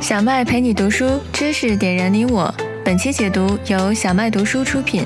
小麦陪你读书，知识点燃你我。本期解读由小麦读书出品。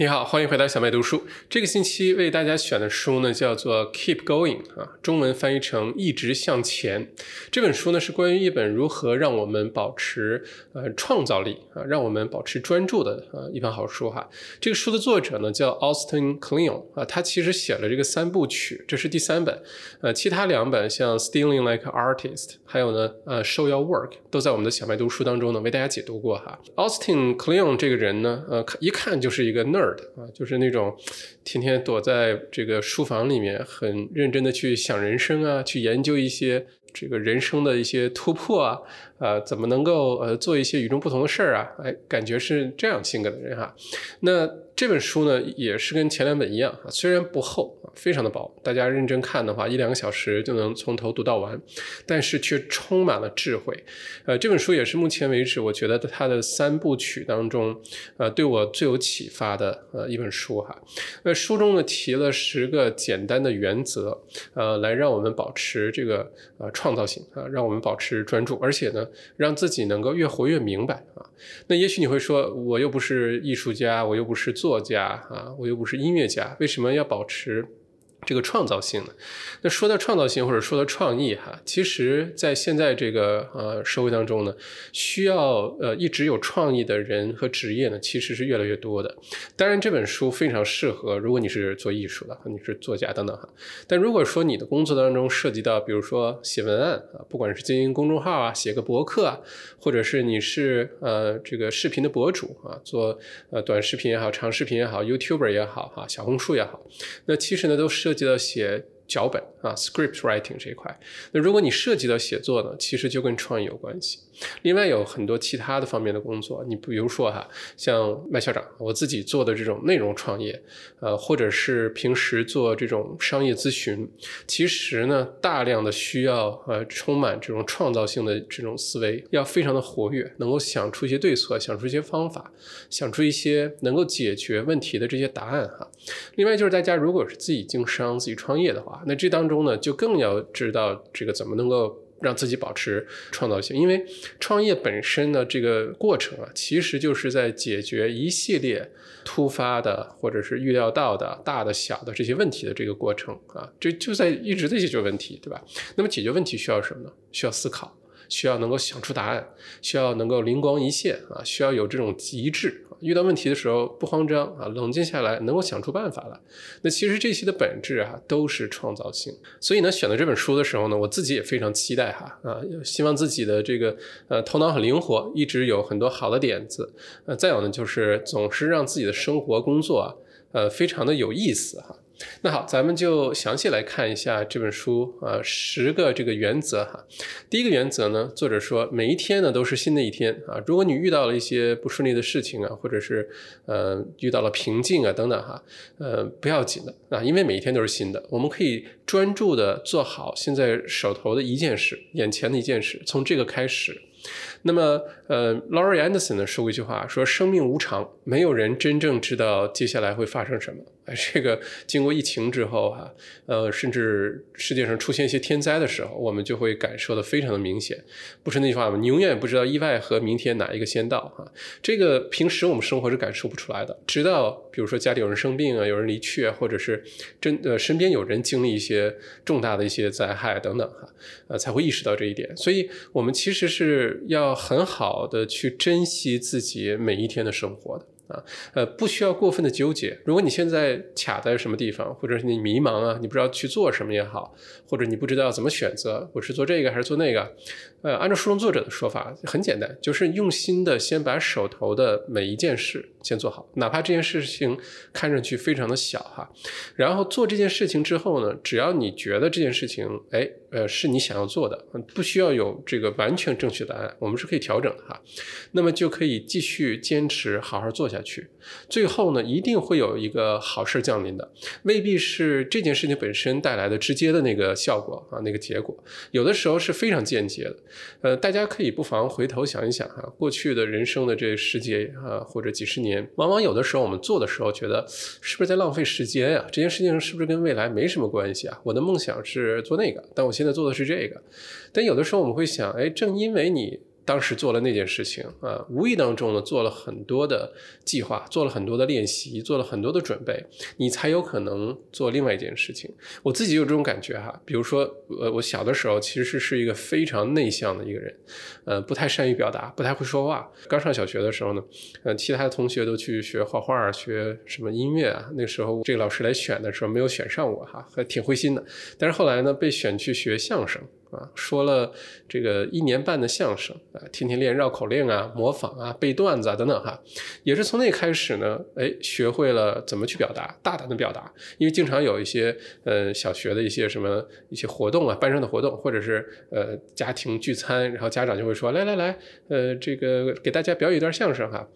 你好，欢迎回到小麦读书。这个星期为大家选的书呢，叫做《Keep Going》啊，中文翻译成“一直向前”。这本书呢，是关于一本如何让我们保持呃创造力啊，让我们保持专注的呃一本好书哈。这个书的作者呢叫 Austin Kleon 啊，他其实写了这个三部曲，这是第三本。呃，其他两本像《Stealing Like Artist》，还有呢呃《Show Your Work》，都在我们的小麦读书当中呢为大家解读过哈。Austin Kleon 这个人呢，呃，一看就是一个 nerd。啊，就是那种天天躲在这个书房里面，很认真的去想人生啊，去研究一些这个人生的一些突破啊，呃，怎么能够呃做一些与众不同的事儿啊？哎，感觉是这样性格的人哈。那这本书呢，也是跟前两本一样啊，虽然不厚。非常的薄，大家认真看的话，一两个小时就能从头读到完，但是却充满了智慧。呃，这本书也是目前为止我觉得它的三部曲当中，呃，对我最有启发的呃一本书哈。那书中呢提了十个简单的原则，呃，来让我们保持这个呃创造性啊，让我们保持专注，而且呢，让自己能够越活越明白啊。那也许你会说，我又不是艺术家，我又不是作家啊，我又不是音乐家，为什么要保持？这个创造性呢？那说到创造性或者说到创意哈，其实，在现在这个呃社会当中呢，需要呃一直有创意的人和职业呢，其实是越来越多的。当然，这本书非常适合如果你是做艺术的，你是作家等等哈。但如果说你的工作当中涉及到，比如说写文案啊，不管是经营公众号啊，写个博客啊，或者是你是呃这个视频的博主啊，做呃短视频也好，长视频也好，YouTuber 也好哈，小红书也好，那其实呢都是。涉及到写脚本啊，script writing 这一块。那如果你涉及到写作呢，其实就跟创意有关系。另外有很多其他的方面的工作，你比如说哈，像麦校长，我自己做的这种内容创业，呃，或者是平时做这种商业咨询，其实呢，大量的需要呃，充满这种创造性的这种思维，要非常的活跃，能够想出一些对策，想出一些方法，想出一些能够解决问题的这些答案哈。另外就是大家如果是自己经商、自己创业的话，那这当中呢，就更要知道这个怎么能够。让自己保持创造性，因为创业本身的这个过程啊，其实就是在解决一系列突发的或者是预料到的大的小的这些问题的这个过程啊，这就在一直在解决问题，对吧？那么解决问题需要什么呢？需要思考。需要能够想出答案，需要能够灵光一现啊，需要有这种极致，遇到问题的时候不慌张啊，冷静下来能够想出办法来。那其实这些的本质啊都是创造性。所以呢，选择这本书的时候呢，我自己也非常期待哈啊，希望自己的这个呃头脑很灵活，一直有很多好的点子。呃，再有呢就是总是让自己的生活工作啊呃非常的有意思哈。那好，咱们就详细来看一下这本书啊，十个这个原则哈。第一个原则呢，作者说每一天呢都是新的一天啊。如果你遇到了一些不顺利的事情啊，或者是呃遇到了瓶颈啊等等哈，呃不要紧的啊，因为每一天都是新的。我们可以专注的做好现在手头的一件事，眼前的一件事，从这个开始。那么，呃，Laurie Anderson 呢说过一句话，说生命无常，没有人真正知道接下来会发生什么。这个经过疫情之后哈，呃，甚至世界上出现一些天灾的时候，我们就会感受的非常的明显。不是那句话吗？你永远不知道意外和明天哪一个先到哈。这个平时我们生活是感受不出来的，直到比如说家里有人生病啊，有人离去啊，或者是真呃身边有人经历一些重大的一些灾害等等哈，呃，才会意识到这一点。所以我们其实是。要很好的去珍惜自己每一天的生活的。啊，呃，不需要过分的纠结。如果你现在卡在什么地方，或者是你迷茫啊，你不知道去做什么也好，或者你不知道怎么选择，我是做这个还是做那个？呃，按照书中作者的说法，很简单，就是用心的先把手头的每一件事先做好，哪怕这件事情看上去非常的小哈。然后做这件事情之后呢，只要你觉得这件事情，哎，呃，是你想要做的，不需要有这个完全正确答案，我们是可以调整的哈。那么就可以继续坚持，好好做下。去，最后呢，一定会有一个好事降临的，未必是这件事情本身带来的直接的那个效果啊，那个结果，有的时候是非常间接的。呃，大家可以不妨回头想一想啊，过去的人生的这十节啊，或者几十年，往往有的时候我们做的时候，觉得是不是在浪费时间呀？这件事情是不是跟未来没什么关系啊？我的梦想是做那个，但我现在做的是这个。但有的时候我们会想，哎，正因为你。当时做了那件事情啊，无意当中呢做了很多的计划，做了很多的练习，做了很多的准备，你才有可能做另外一件事情。我自己有这种感觉哈，比如说，呃，我小的时候其实是一个非常内向的一个人，呃，不太善于表达，不太会说话。刚上小学的时候呢，呃，其他的同学都去学画画，学什么音乐啊。那时候这个老师来选的时候没有选上我哈，还挺灰心的。但是后来呢，被选去学相声。啊，说了这个一年半的相声啊，天天练绕口令啊、模仿啊、背段子啊等等哈，也是从那开始呢，哎，学会了怎么去表达，大胆的表达。因为经常有一些呃小学的一些什么一些活动啊，班上的活动，或者是呃家庭聚餐，然后家长就会说来来来，呃这个给大家表演一段相声哈。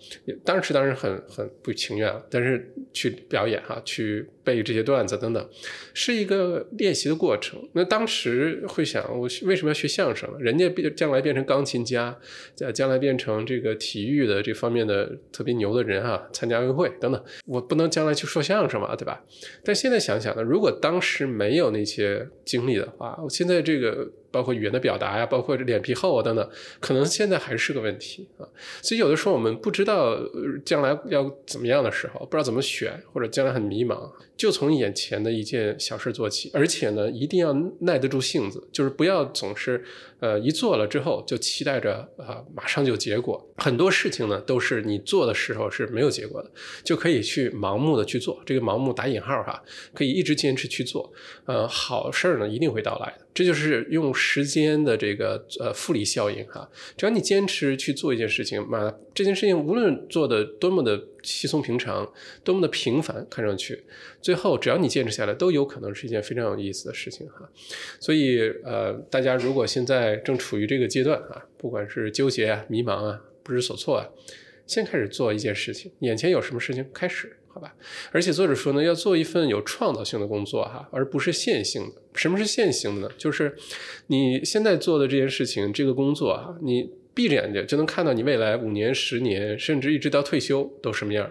当时当然很很不情愿，但是去表演哈，去背这些段子等等，是一个练习的过程。那当时会想为什么要学相声？人家变将来变成钢琴家，在将来变成这个体育的这方面的特别牛的人啊，参加奥运会等等。我不能将来去说相声嘛，对吧？但现在想想呢，如果当时没有那些经历的话，我现在这个。包括语言的表达呀，包括脸皮厚啊等等，可能现在还是个问题啊。所以有的时候我们不知道将来要怎么样的时候，不知道怎么选，或者将来很迷茫，就从眼前的一件小事做起，而且呢，一定要耐得住性子，就是不要总是呃一做了之后就期待着啊马上就有结果。很多事情呢都是你做的时候是没有结果的，就可以去盲目的去做。这个盲目打引号哈，可以一直坚持去做。呃，好事儿呢一定会到来的。这就是用时间的这个呃复利效应哈，只要你坚持去做一件事情，嘛，这件事情无论做的多么的稀松平常，多么的平凡，看上去，最后只要你坚持下来，都有可能是一件非常有意思的事情哈。所以呃，大家如果现在正处于这个阶段啊，不管是纠结啊、迷茫啊、不知所措啊，先开始做一件事情，眼前有什么事情开始。好吧，而且作者说呢，要做一份有创造性的工作哈，而不是线性的。什么是线性的呢？就是你现在做的这件事情，这个工作哈，你闭着眼睛就能看到你未来五年、十年，甚至一直到退休都什么样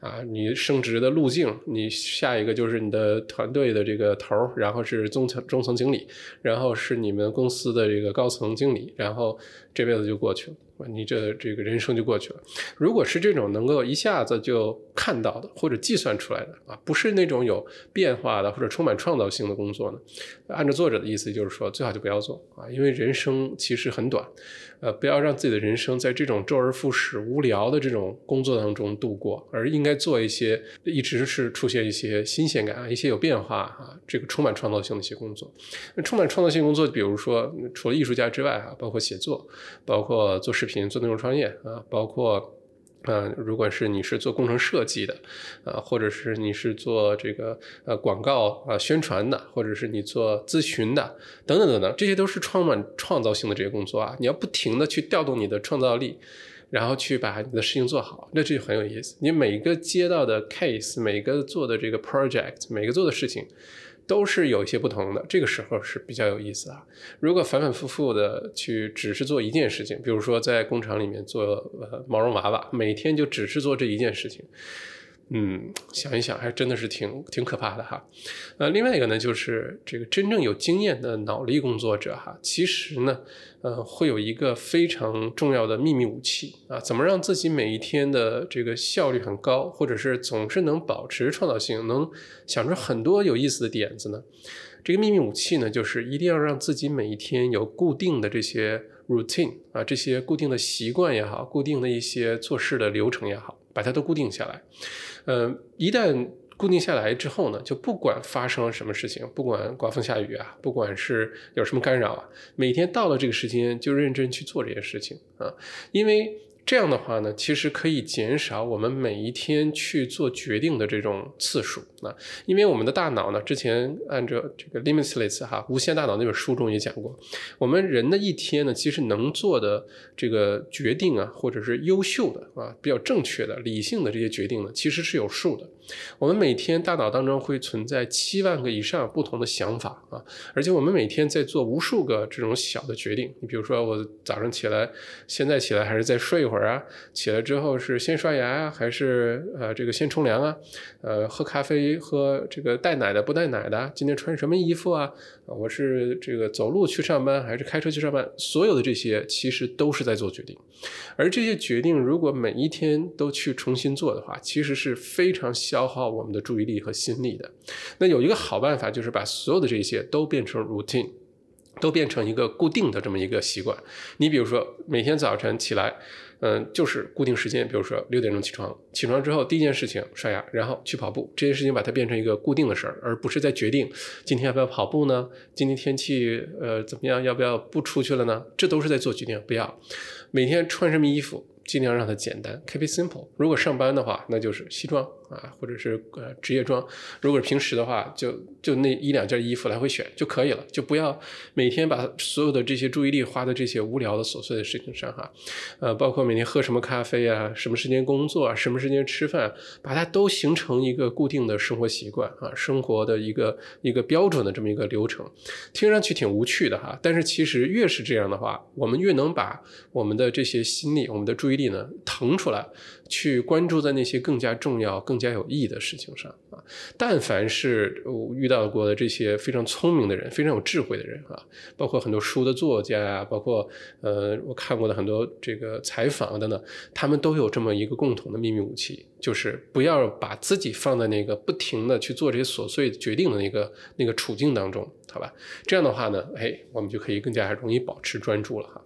啊？你升职的路径，你下一个就是你的团队的这个头儿，然后是中层中层经理，然后是你们公司的这个高层经理，然后这辈子就过去了。你这这个人生就过去了。如果是这种能够一下子就看到的或者计算出来的啊，不是那种有变化的或者充满创造性的工作呢？按照作者的意思，就是说最好就不要做啊，因为人生其实很短，呃，不要让自己的人生在这种周而复始、无聊的这种工作当中度过，而应该做一些一直是出现一些新鲜感啊、一些有变化啊，这个充满创造性的一些工作。那充满创造性工作，比如说除了艺术家之外啊，包括写作，包括做视频。做内容创业啊，包括，啊，如果是你是做工程设计的，啊，或者是你是做这个呃广告啊宣传的，或者是你做咨询的，等等等等，这些都是充满创造性的这些工作啊。你要不停的去调动你的创造力，然后去把你的事情做好，那这就很有意思。你每个接到的 case，每个做的这个 project，每个做的事情。都是有一些不同的，这个时候是比较有意思啊。如果反反复复的去只是做一件事情，比如说在工厂里面做呃毛绒娃娃，每天就只是做这一件事情。嗯，想一想，还真的是挺挺可怕的哈。呃，另外一个呢，就是这个真正有经验的脑力工作者哈，其实呢，呃，会有一个非常重要的秘密武器啊，怎么让自己每一天的这个效率很高，或者是总是能保持创造性，能想出很多有意思的点子呢？这个秘密武器呢，就是一定要让自己每一天有固定的这些 routine 啊，这些固定的习惯也好，固定的一些做事的流程也好，把它都固定下来。呃，一旦固定下来之后呢，就不管发生了什么事情，不管刮风下雨啊，不管是有什么干扰啊，每天到了这个时间就认真去做这些事情啊，因为这样的话呢，其实可以减少我们每一天去做决定的这种次数啊，因为我们的大脑呢，之前按照这个 Limitless 哈无限大脑那本书中也讲过，我们人的一天呢，其实能做的这个决定啊，或者是优秀的啊，比较正确的、理性的这些决定呢，其实是有数的。我们每天大脑当中会存在七万个以上不同的想法啊，而且我们每天在做无数个这种小的决定。你比如说，我早上起来，现在起来还是再睡一会儿啊？起来之后是先刷牙啊，还是呃这个先冲凉啊？呃，喝咖啡喝这个带奶的不带奶的？今天穿什么衣服啊？我是这个走路去上班还是开车去上班？所有的这些其实都是在做决定，而这些决定如果每一天都去重新做的话，其实是非常消消耗我们的注意力和心力的。那有一个好办法，就是把所有的这些都变成 routine，都变成一个固定的这么一个习惯。你比如说，每天早晨起来。嗯，就是固定时间，比如说六点钟起床，起床之后第一件事情刷牙，然后去跑步。这件事情把它变成一个固定的事儿，而不是在决定今天要不要跑步呢？今天天气呃怎么样？要不要不出去了呢？这都是在做决定。不要每天穿什么衣服，尽量让它简单，keep it simple。如果上班的话，那就是西装。啊，或者是呃职业装，如果是平时的话，就就那一两件衣服来回选就可以了，就不要每天把所有的这些注意力花在这些无聊的琐碎的事情上哈。呃，包括每天喝什么咖啡啊，什么时间工作啊，什么时间吃饭，把它都形成一个固定的生活习惯啊，生活的一个一个标准的这么一个流程。听上去挺无趣的哈，但是其实越是这样的话，我们越能把我们的这些心力、我们的注意力呢腾出来。去关注在那些更加重要、更加有意义的事情上啊！但凡是我遇到过的这些非常聪明的人、非常有智慧的人啊，包括很多书的作家呀，包括呃我看过的很多这个采访等等，他们都有这么一个共同的秘密武器，就是不要把自己放在那个不停的去做这些琐碎决定的那个那个处境当中，好吧？这样的话呢，哎，我们就可以更加容易保持专注了哈。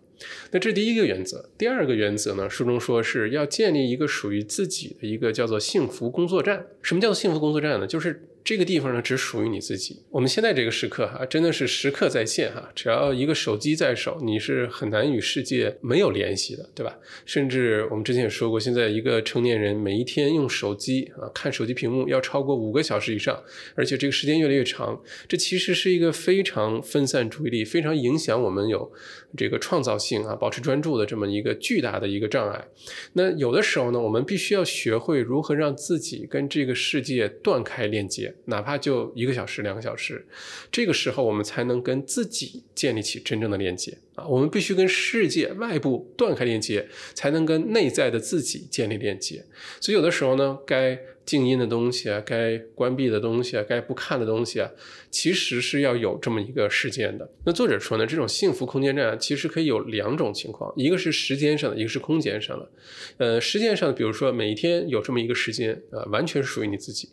那这是第一个原则，第二个原则呢？书中说是要建立一个属于自己的一个叫做幸福工作站。什么叫做幸福工作站呢？就是。这个地方呢，只属于你自己。我们现在这个时刻哈，真的是时刻在线哈。只要一个手机在手，你是很难与世界没有联系的，对吧？甚至我们之前也说过，现在一个成年人每一天用手机啊看手机屏幕要超过五个小时以上，而且这个时间越来越长，这其实是一个非常分散注意力、非常影响我们有这个创造性啊、保持专注的这么一个巨大的一个障碍。那有的时候呢，我们必须要学会如何让自己跟这个世界断开链接。哪怕就一个小时、两个小时，这个时候我们才能跟自己建立起真正的链接啊！我们必须跟世界外部断开链接，才能跟内在的自己建立链接。所以有的时候呢，该。静音的东西啊，该关闭的东西啊，该不看的东西啊，其实是要有这么一个时间的。那作者说呢，这种幸福空间站其实可以有两种情况，一个是时间上的，一个是空间上的。呃，时间上，比如说每一天有这么一个时间啊，完全是属于你自己。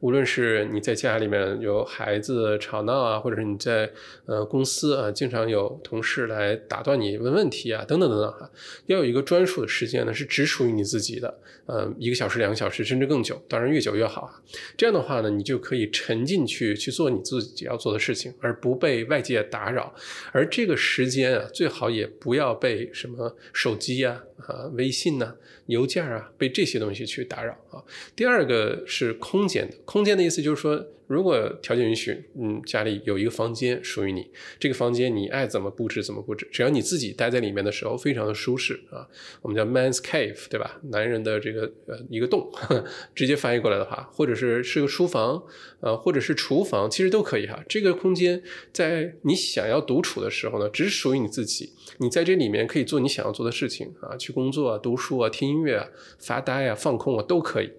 无论是你在家里面有孩子吵闹啊，或者是你在呃公司啊，经常有同事来打断你问问题啊，等等等等哈，要有一个专属的时间呢，是只属于你自己的。呃，一个小时、两个小时，甚至更久。当当然越久越好！这样的话呢，你就可以沉浸去去做你自己要做的事情，而不被外界打扰。而这个时间啊，最好也不要被什么手机呀、啊微信呐、邮件啊，被这些东西去打扰啊。第二个是空间的，空间的意思就是说。如果条件允许，嗯，家里有一个房间属于你，这个房间你爱怎么布置怎么布置，只要你自己待在里面的时候非常的舒适啊，我们叫 man's cave，对吧？男人的这个呃一个洞，直接翻译过来的话，或者是是个书房，呃，或者是厨房，其实都可以哈。这个空间在你想要独处的时候呢，只属于你自己，你在这里面可以做你想要做的事情啊，去工作啊、读书啊、听音音乐啊、发呆啊、放空啊都可以。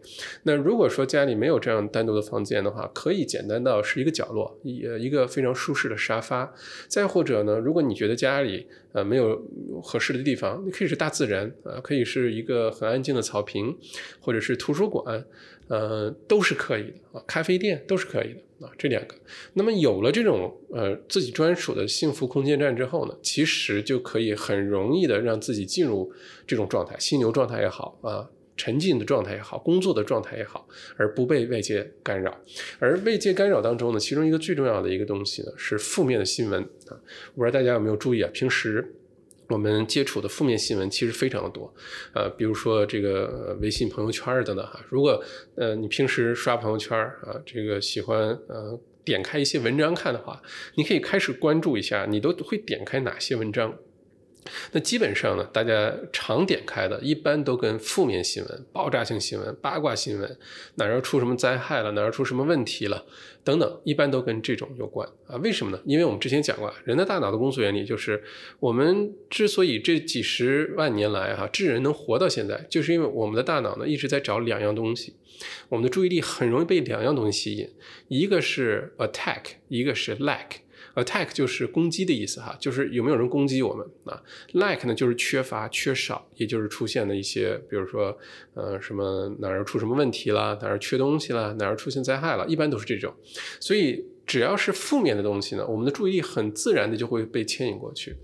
那如果说家里没有这样单独的房间的话，可以。简单到是一个角落，一一个非常舒适的沙发，再或者呢，如果你觉得家里呃没有合适的地方，你可以是大自然啊，可以是一个很安静的草坪，或者是图书馆，呃，都是可以的啊，咖啡店都是可以的啊，这两个。那么有了这种呃自己专属的幸福空间站之后呢，其实就可以很容易的让自己进入这种状态，犀牛状态也好啊。沉浸的状态也好，工作的状态也好，而不被外界干扰。而外界干扰当中呢，其中一个最重要的一个东西呢，是负面的新闻啊。我不知道大家有没有注意啊？平时我们接触的负面新闻其实非常的多，呃，比如说这个微信朋友圈等等哈。如果呃你平时刷朋友圈啊，这个喜欢呃点开一些文章看的话，你可以开始关注一下，你都会点开哪些文章。那基本上呢，大家常点开的，一般都跟负面新闻、爆炸性新闻、八卦新闻，哪儿出什么灾害了，哪儿出什么问题了，等等，一般都跟这种有关啊。为什么呢？因为我们之前讲过，人的大脑的工作原理就是，我们之所以这几十万年来哈，智人能活到现在，就是因为我们的大脑呢一直在找两样东西，我们的注意力很容易被两样东西吸引，一个是 attack，一个是 lack。Attack 就是攻击的意思哈，就是有没有人攻击我们啊？Like 呢就是缺乏、缺少，也就是出现的一些，比如说，呃，什么哪儿出什么问题了，哪儿缺东西了，哪儿出现灾害了，一般都是这种。所以只要是负面的东西呢，我们的注意力很自然的就会被牵引过去，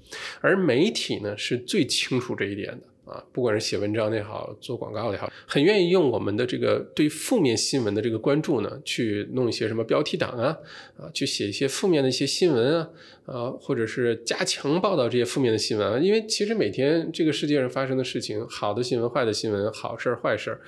而媒体呢是最清楚这一点的。啊，不管是写文章也好，做广告也好，很愿意用我们的这个对负面新闻的这个关注呢，去弄一些什么标题党啊，啊，去写一些负面的一些新闻啊，啊，或者是加强报道这些负面的新闻，因为其实每天这个世界上发生的事情，好的新闻、坏的新闻，好事儿、坏事儿。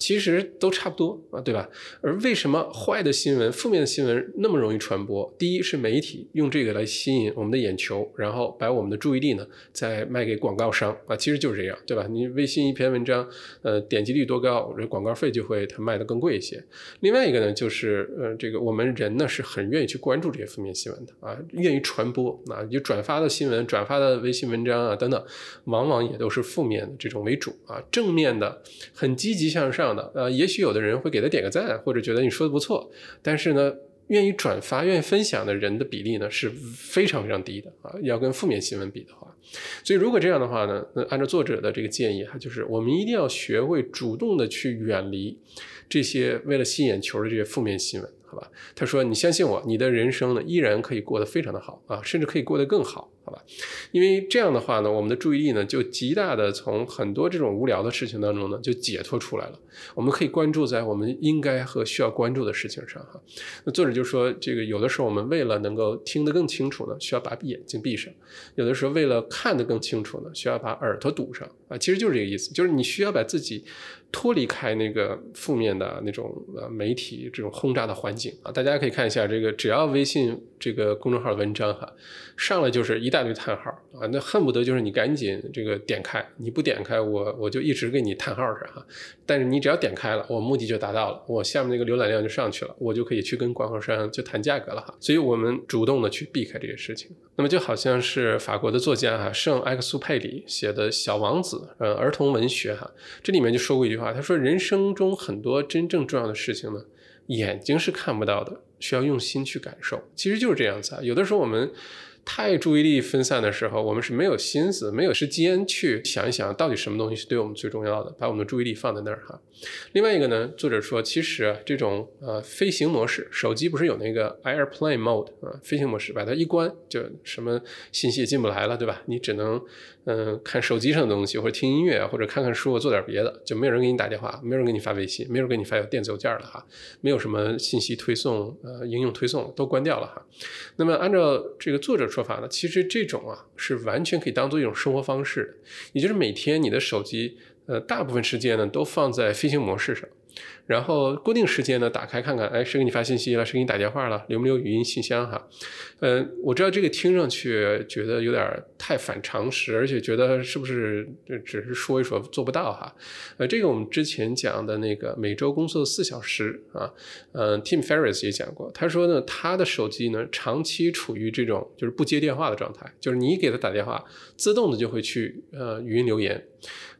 其实都差不多啊，对吧？而为什么坏的新闻、负面的新闻那么容易传播？第一是媒体用这个来吸引我们的眼球，然后把我们的注意力呢再卖给广告商啊，其实就是这样，对吧？你微信一篇文章，呃，点击率多高，这广告费就会它卖的更贵一些。另外一个呢，就是呃，这个我们人呢是很愿意去关注这些负面新闻的啊，愿意传播啊，就转发的新闻、转发的微信文章啊等等，往往也都是负面的这种为主啊，正面的很积极向上。的呃，也许有的人会给他点个赞，或者觉得你说的不错，但是呢，愿意转发、愿意分享的人的比例呢是非常非常低的啊。要跟负面新闻比的话，所以如果这样的话呢，那按照作者的这个建议哈，就是我们一定要学会主动的去远离这些为了吸引眼球的这些负面新闻。好吧，他说：“你相信我，你的人生呢依然可以过得非常的好啊，甚至可以过得更好，好吧？因为这样的话呢，我们的注意力呢就极大的从很多这种无聊的事情当中呢就解脱出来了。我们可以关注在我们应该和需要关注的事情上哈。那作者就说，这个有的时候我们为了能够听得更清楚呢，需要把眼睛闭上；有的时候为了看得更清楚呢，需要把耳朵堵上啊。其实就是这个意思，就是你需要把自己。”脱离开那个负面的那种呃媒体这种轰炸的环境啊，大家可以看一下这个，只要微信这个公众号文章哈，上来就是一大堆叹号啊，那恨不得就是你赶紧这个点开，你不点开我我就一直给你叹号着哈。但是你只要点开了，我目的就达到了，我下面那个浏览量就上去了，我就可以去跟广告商就谈价格了哈。所以我们主动的去避开这些事情。那么就好像是法国的作家哈圣埃克苏佩里写的小王子呃儿童文学哈，这里面就说过一句话，他说人生中很多真正重要的事情呢，眼睛是看不到的，需要用心去感受。其实就是这样子啊，有的时候我们。太注意力分散的时候，我们是没有心思、没有时间去想一想，到底什么东西是对我们最重要的，把我们的注意力放在那儿哈。另外一个呢，作者说，其实这种呃飞行模式，手机不是有那个 Airplane Mode 啊，飞行模式，把它一关，就什么信息也进不来了，对吧？你只能嗯看手机上的东西，或者听音乐，或者看看书，做点别的，就没有人给你打电话，没有人给你发微信，没有人给你发电子邮件了哈，没有什么信息推送，呃，应用推送都关掉了哈。那么按照这个作者。说法呢？其实这种啊是完全可以当做一种生活方式，也就是每天你的手机，呃，大部分时间呢都放在飞行模式上。然后固定时间呢，打开看看，哎，谁给你发信息了？谁给你打电话了？留没有语音信箱？哈，呃，我知道这个听上去觉得有点太反常识，而且觉得是不是只是说一说做不到哈？呃，这个我们之前讲的那个每周工作四小时啊，嗯，Tim Ferriss 也讲过，他说呢，他的手机呢长期处于这种就是不接电话的状态，就是你给他打电话，自动的就会去呃语音留言。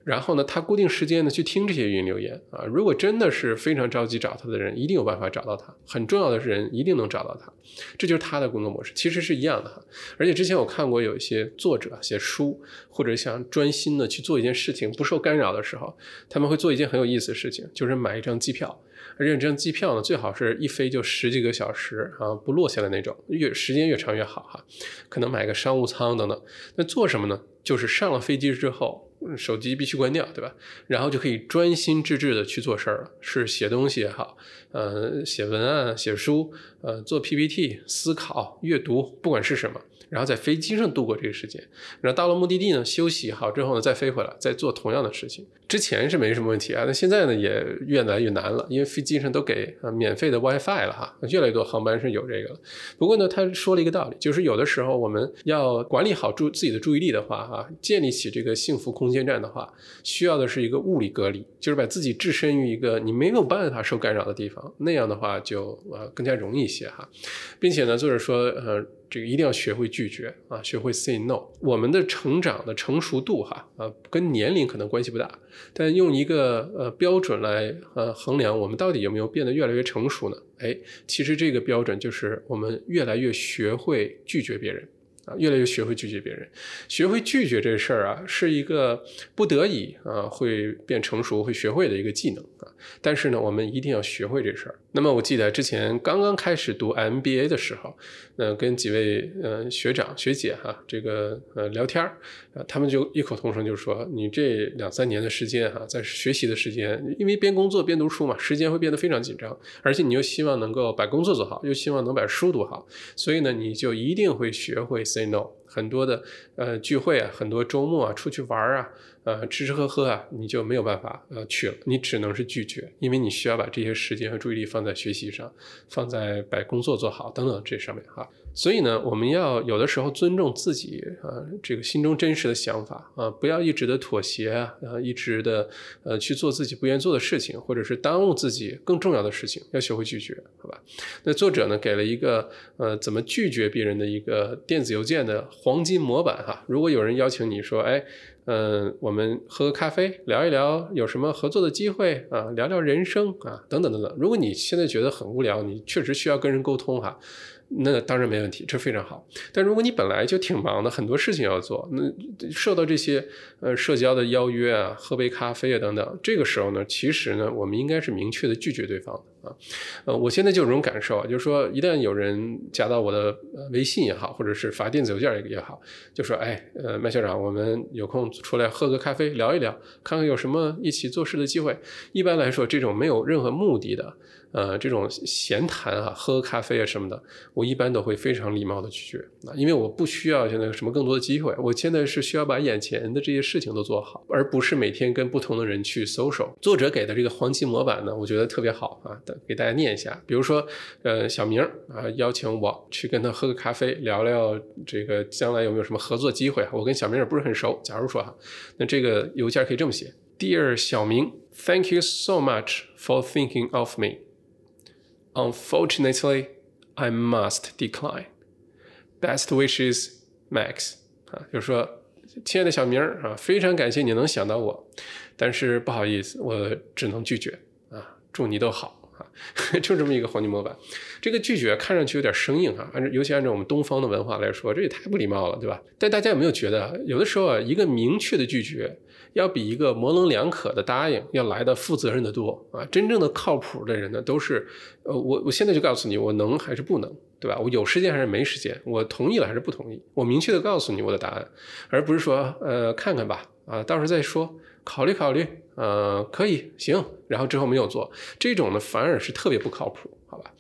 然后呢，他固定时间呢去听这些语音留言啊。如果真的是非常着急找他的人，一定有办法找到他。很重要的人一定能找到他，这就是他的工作模式，其实是一样的哈。而且之前我看过有一些作者写书，或者想专心的去做一件事情，不受干扰的时候，他们会做一件很有意思的事情，就是买一张机票。而且这张机票呢，最好是一飞就十几个小时啊，不落下的那种，越时间越长越好哈。可能买个商务舱等等。那做什么呢？就是上了飞机之后。手机必须关掉，对吧？然后就可以专心致志的去做事儿了，是写东西也好，呃，写文案、写书，呃，做 PPT、思考、阅读，不管是什么。然后在飞机上度过这个时间，然后到了目的地呢，休息好之后呢，再飞回来，再做同样的事情。之前是没什么问题啊，那现在呢也越来越难了，因为飞机上都给啊免费的 WiFi 了哈，越来越多航班是有这个了。不过呢，他说了一个道理，就是有的时候我们要管理好注自己的注意力的话哈，建立起这个幸福空间站的话，需要的是一个物理隔离，就是把自己置身于一个你没有办法受干扰的地方，那样的话就呃更加容易一些哈，并且呢，作者说呃。这个一定要学会拒绝啊，学会 say no。我们的成长的成熟度哈啊，跟年龄可能关系不大，但用一个呃标准来呃衡量我们到底有没有变得越来越成熟呢？哎，其实这个标准就是我们越来越学会拒绝别人。啊，越来越学会拒绝别人，学会拒绝这事儿啊，是一个不得已啊会变成熟、会学会的一个技能啊。但是呢，我们一定要学会这事儿。那么我记得之前刚刚开始读 MBA 的时候，那跟几位呃学长学姐哈，这个呃聊天儿啊，他们就异口同声就说：“你这两三年的时间哈，在学习的时间，因为边工作边读书嘛，时间会变得非常紧张，而且你又希望能够把工作做好，又希望能把书读好，所以呢，你就一定会学会。” Say no，很多的呃聚会啊，很多周末啊，出去玩啊，呃吃吃喝喝啊，你就没有办法呃去了，你只能是拒绝，因为你需要把这些时间和注意力放在学习上，放在把工作做好等等这上面哈。所以呢，我们要有的时候尊重自己啊，这个心中真实的想法啊，不要一直的妥协啊，然后一直的呃去做自己不愿做的事情，或者是耽误自己更重要的事情，要学会拒绝，好吧？那作者呢给了一个呃怎么拒绝别人的一个电子邮件的黄金模板哈。如果有人邀请你说，哎，嗯，我们喝个咖啡，聊一聊有什么合作的机会啊，聊聊人生啊，等等等等。如果你现在觉得很无聊，你确实需要跟人沟通哈。那当然没问题，这非常好。但如果你本来就挺忙的，很多事情要做，那受到这些呃社交的邀约啊，喝杯咖啡啊等等，这个时候呢，其实呢，我们应该是明确的拒绝对方的啊。呃，我现在就有种感受啊，就是说，一旦有人加到我的微信也好，或者是发电子邮件也好，就说，哎，呃，麦校长，我们有空出来喝个咖啡，聊一聊，看看有什么一起做事的机会。一般来说，这种没有任何目的的。呃，这种闲谈啊，喝咖啡啊什么的，我一般都会非常礼貌的拒绝啊，因为我不需要现在什么更多的机会，我现在是需要把眼前的这些事情都做好，而不是每天跟不同的人去 social。作者给的这个黄金模板呢，我觉得特别好啊，给大家念一下。比如说，呃，小明啊，邀请我去跟他喝个咖啡，聊聊这个将来有没有什么合作机会啊。我跟小明也不是很熟，假如说哈，那这个邮件可以这么写：Dear 小明，Thank you so much for thinking of me。Unfortunately, I must decline. Best wishes, Max. 啊，就是说，亲爱的小明儿啊，非常感谢你能想到我，但是不好意思，我只能拒绝啊。祝你都好啊，就这么一个黄金模板。这个拒绝看上去有点生硬啊，按照尤其按照我们东方的文化来说，这也太不礼貌了，对吧？但大家有没有觉得，有的时候啊，一个明确的拒绝。要比一个模棱两可的答应要来的负责任的多啊！真正的靠谱的人呢，都是，呃，我我现在就告诉你，我能还是不能，对吧？我有时间还是没时间？我同意了还是不同意？我明确的告诉你我的答案，而不是说，呃，看看吧，啊，到时候再说，考虑考虑，呃，可以，行，然后之后没有做，这种呢反而是特别不靠谱，好吧？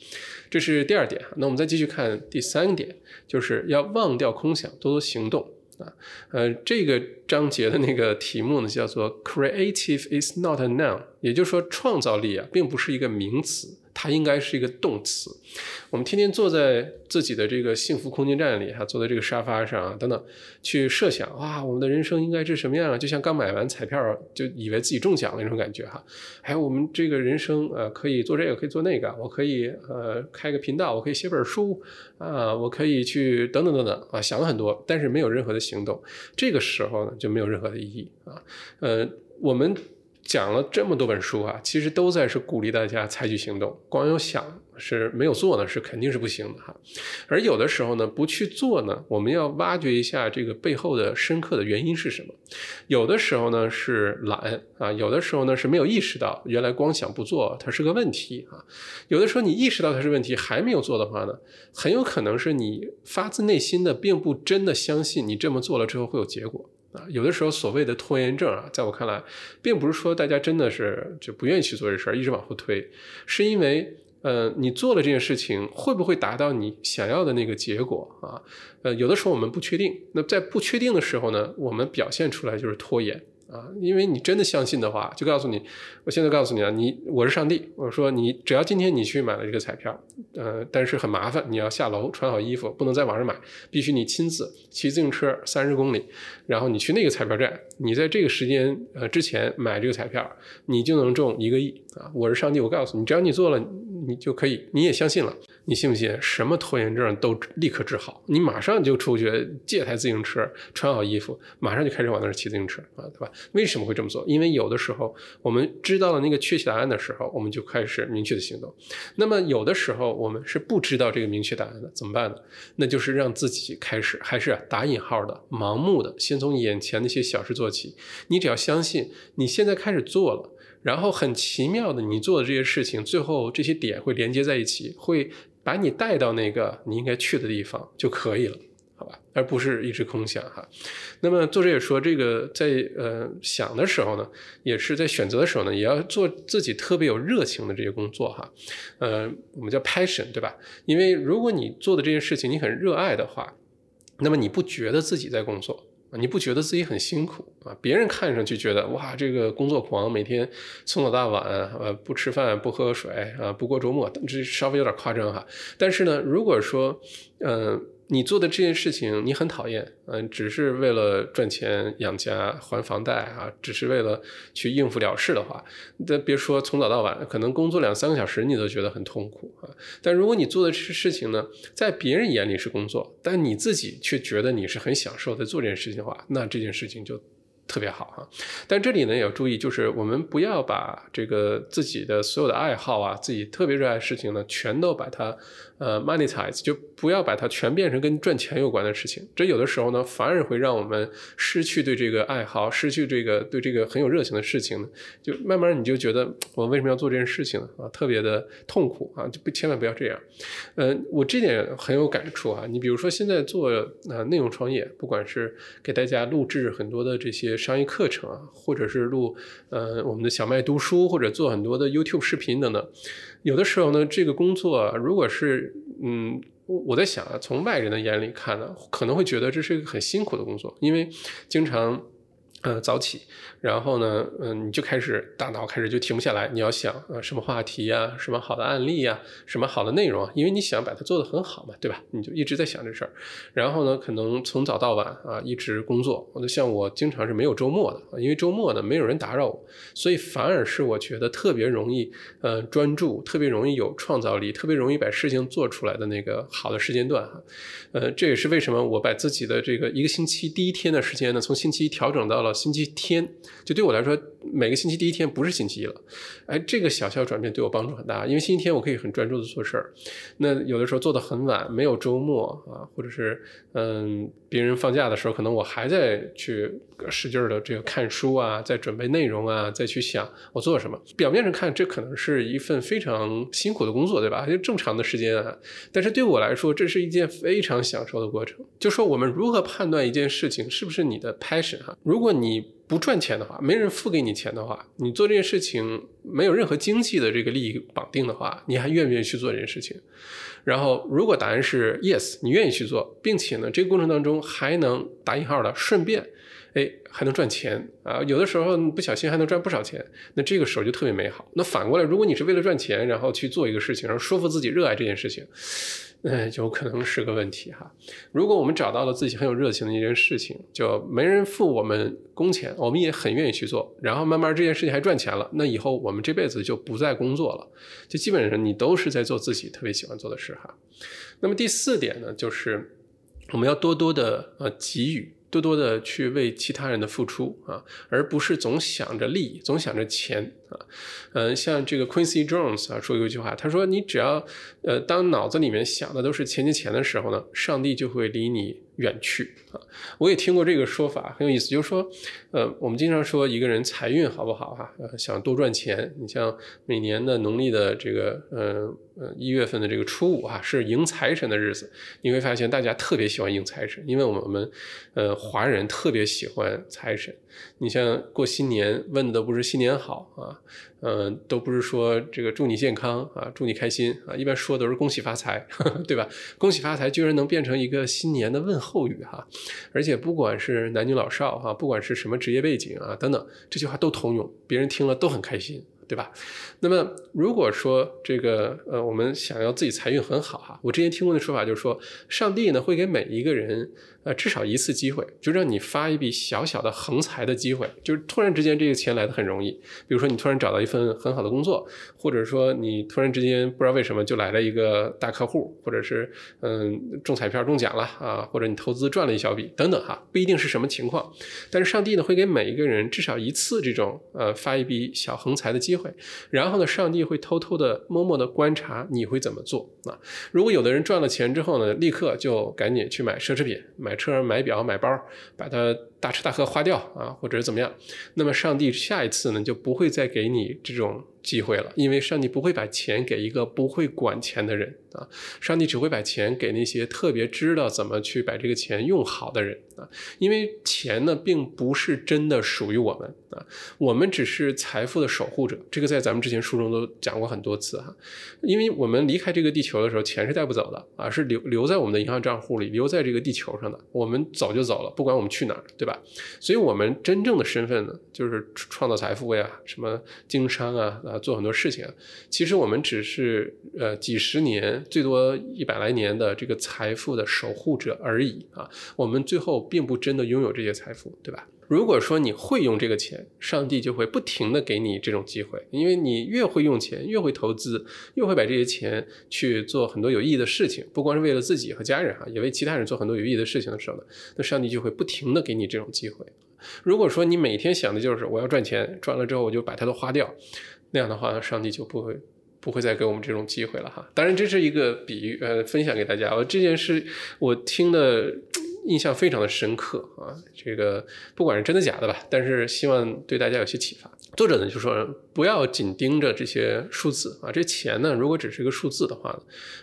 这是第二点。那我们再继续看第三点，就是要忘掉空想，多多行动。啊，呃，这个章节的那个题目呢，叫做 “Creative is not a noun”，也就是说，创造力啊，并不是一个名词。它应该是一个动词。我们天天坐在自己的这个幸福空间站里，哈，坐在这个沙发上啊，等等，去设想哇，我们的人生应该是什么样啊？就像刚买完彩票就以为自己中奖了那种感觉哈。还有我们这个人生呃，可以做这个，可以做那个，我可以呃开个频道，我可以写本书啊，我可以去等等等等啊，想了很多，但是没有任何的行动。这个时候呢，就没有任何的意义啊。呃，我们。讲了这么多本书啊，其实都在是鼓励大家采取行动。光有想是没有做呢，是肯定是不行的哈。而有的时候呢，不去做呢，我们要挖掘一下这个背后的深刻的原因是什么。有的时候呢是懒啊，有的时候呢是没有意识到原来光想不做它是个问题啊。有的时候你意识到它是问题还没有做的话呢，很有可能是你发自内心的并不真的相信你这么做了之后会有结果。啊。有的时候所谓的拖延症啊，在我看来，并不是说大家真的是就不愿意去做这事儿，一直往后推，是因为呃，你做了这件事情会不会达到你想要的那个结果啊？呃，有的时候我们不确定。那在不确定的时候呢，我们表现出来就是拖延。啊，因为你真的相信的话，就告诉你，我现在告诉你啊，你我是上帝，我说你只要今天你去买了这个彩票，呃，但是很麻烦，你要下楼穿好衣服，不能在网上买，必须你亲自骑自行车三十公里，然后你去那个彩票站，你在这个时间呃之前买这个彩票，你就能中一个亿啊！我是上帝，我告诉你，只要你做了，你就可以，你也相信了。你信不信？什么拖延症都立刻治好，你马上就出去借台自行车，穿好衣服，马上就开始往那儿骑自行车啊，对吧？为什么会这么做？因为有的时候我们知道了那个确切答案的时候，我们就开始明确的行动。那么有的时候我们是不知道这个明确答案的，怎么办呢？那就是让自己开始，还是打引号的盲目的，先从眼前那些小事做起。你只要相信，你现在开始做了，然后很奇妙的，你做的这些事情，最后这些点会连接在一起，会。把你带到那个你应该去的地方就可以了，好吧？而不是一直空想哈。那么作者也说，这个在呃想的时候呢，也是在选择的时候呢，也要做自己特别有热情的这些工作哈。呃，我们叫 passion 对吧？因为如果你做的这件事情你很热爱的话，那么你不觉得自己在工作。你不觉得自己很辛苦啊？别人看上去觉得哇，这个工作狂，每天从早到晚，呃，不吃饭，不喝水啊，不过周末，这稍微有点夸张哈。但是呢，如果说，嗯。你做的这件事情你很讨厌，嗯，只是为了赚钱养家还房贷啊，只是为了去应付了事的话，那别说从早到晚，可能工作两三个小时你都觉得很痛苦啊。但如果你做的这事情呢，在别人眼里是工作，但你自己却觉得你是很享受在做这件事情的话，那这件事情就。特别好哈，但这里呢也要注意，就是我们不要把这个自己的所有的爱好啊，自己特别热爱的事情呢，全都把它呃 monetize，就不要把它全变成跟赚钱有关的事情。这有的时候呢，反而会让我们失去对这个爱好，失去这个对这个很有热情的事情呢，就慢慢你就觉得我为什么要做这件事情呢？啊，特别的痛苦啊，就不千万不要这样。嗯，我这点很有感触啊。你比如说现在做啊内容创业，不管是给大家录制很多的这些。商业课程啊，或者是录呃我们的小麦读书，或者做很多的 YouTube 视频等等，有的时候呢，这个工作如果是嗯，我在想啊，从外人的眼里看呢，可能会觉得这是一个很辛苦的工作，因为经常。呃，早起，然后呢，嗯，你就开始大脑开始就停不下来，你要想啊，什么话题呀，什么好的案例呀，什么好的内容啊，因为你想把它做得很好嘛，对吧？你就一直在想这事儿，然后呢，可能从早到晚啊，一直工作。我就像我经常是没有周末的，因为周末呢，没有人打扰我，所以反而是我觉得特别容易，呃，专注，特别容易有创造力，特别容易把事情做出来的那个好的时间段哈。呃，这也是为什么我把自己的这个一个星期第一天的时间呢，从星期一调整到了。星期天，就对我来说，每个星期第一天不是星期一了。哎，这个小小转变对我帮助很大，因为星期天我可以很专注的做事儿。那有的时候做的很晚，没有周末啊，或者是嗯，别人放假的时候，可能我还在去使劲的这个看书啊，在准备内容啊，再去想我做什么。表面上看，这可能是一份非常辛苦的工作，对吧？就正常的时间啊。但是对我来说，这是一件非常享受的过程。就说我们如何判断一件事情是不是你的 passion 哈？如果你不赚钱的话，没人付给你钱的话，你做这件事情没有任何经济的这个利益绑定的话，你还愿不愿意去做这件事情？然后，如果答案是 yes，你愿意去做，并且呢，这个过程当中还能打引号的顺便，哎，还能赚钱啊，有的时候不小心还能赚不少钱，那这个时候就特别美好。那反过来，如果你是为了赚钱，然后去做一个事情，然后说服自己热爱这件事情。嗯，有可能是个问题哈。如果我们找到了自己很有热情的一件事情，就没人付我们工钱，我们也很愿意去做，然后慢慢这件事情还赚钱了，那以后我们这辈子就不再工作了，就基本上你都是在做自己特别喜欢做的事哈。那么第四点呢，就是我们要多多的呃给予。多多的去为其他人的付出啊，而不是总想着利益，总想着钱啊。嗯，像这个 Quincy Jones 啊，说过一句话，他说：“你只要呃，当脑子里面想的都是钱钱钱的时候呢，上帝就会离你。”远去啊。我也听过这个说法，很有意思，就是说，呃，我们经常说一个人财运好不好哈？呃，想多赚钱，你像每年的农历的这个，呃呃一月份的这个初五啊，是迎财神的日子，你会发现大家特别喜欢迎财神，因为我们呃华人特别喜欢财神。你像过新年问的不是新年好啊，嗯，都不是说这个祝你健康啊，祝你开心啊，一般说都是恭喜发财，对吧？恭喜发财居然能变成一个新年的问候语哈，而且不管是男女老少哈，不管是什么职业背景啊等等，这句话都通用，别人听了都很开心。对吧？那么如果说这个呃，我们想要自己财运很好哈，我之前听过的说法就是说，上帝呢会给每一个人呃至少一次机会，就让你发一笔小小的横财的机会，就是突然之间这个钱来的很容易。比如说你突然找到一份很好的工作，或者说你突然之间不知道为什么就来了一个大客户，或者是嗯中彩票中奖了啊，或者你投资赚了一小笔等等哈，不一定是什么情况，但是上帝呢会给每一个人至少一次这种呃发一笔小横财的机会。然后呢，上帝会偷偷的、默默的观察你会怎么做啊？如果有的人赚了钱之后呢，立刻就赶紧去买奢侈品、买买车、买表、买包，把它大吃大喝花掉啊，或者怎么样，那么上帝下一次呢，就不会再给你这种。机会了，因为上帝不会把钱给一个不会管钱的人啊，上帝只会把钱给那些特别知道怎么去把这个钱用好的人啊，因为钱呢并不是真的属于我们啊，我们只是财富的守护者，这个在咱们之前书中都讲过很多次哈，因为我们离开这个地球的时候，钱是带不走的啊，是留留在我们的银行账户里，留在这个地球上的，我们走就走了，不管我们去哪儿，对吧？所以我们真正的身份呢，就是创造财富呀，什么经商啊。啊，做很多事情啊，其实我们只是呃几十年，最多一百来年的这个财富的守护者而已啊。我们最后并不真的拥有这些财富，对吧？如果说你会用这个钱，上帝就会不停的给你这种机会，因为你越会用钱，越会投资，越会把这些钱去做很多有意义的事情，不光是为了自己和家人哈，也为其他人做很多有意义的事情的时候呢，那上帝就会不停的给你这种机会。如果说你每天想的就是我要赚钱，赚了之后我就把它都花掉。那样的话，上帝就不会不会再给我们这种机会了哈。当然，这是一个比喻，呃，分享给大家。我这件事我听的印象非常的深刻啊。这个不管是真的假的吧，但是希望对大家有些启发。作者呢就说，不要紧盯着这些数字啊，这钱呢如果只是一个数字的话，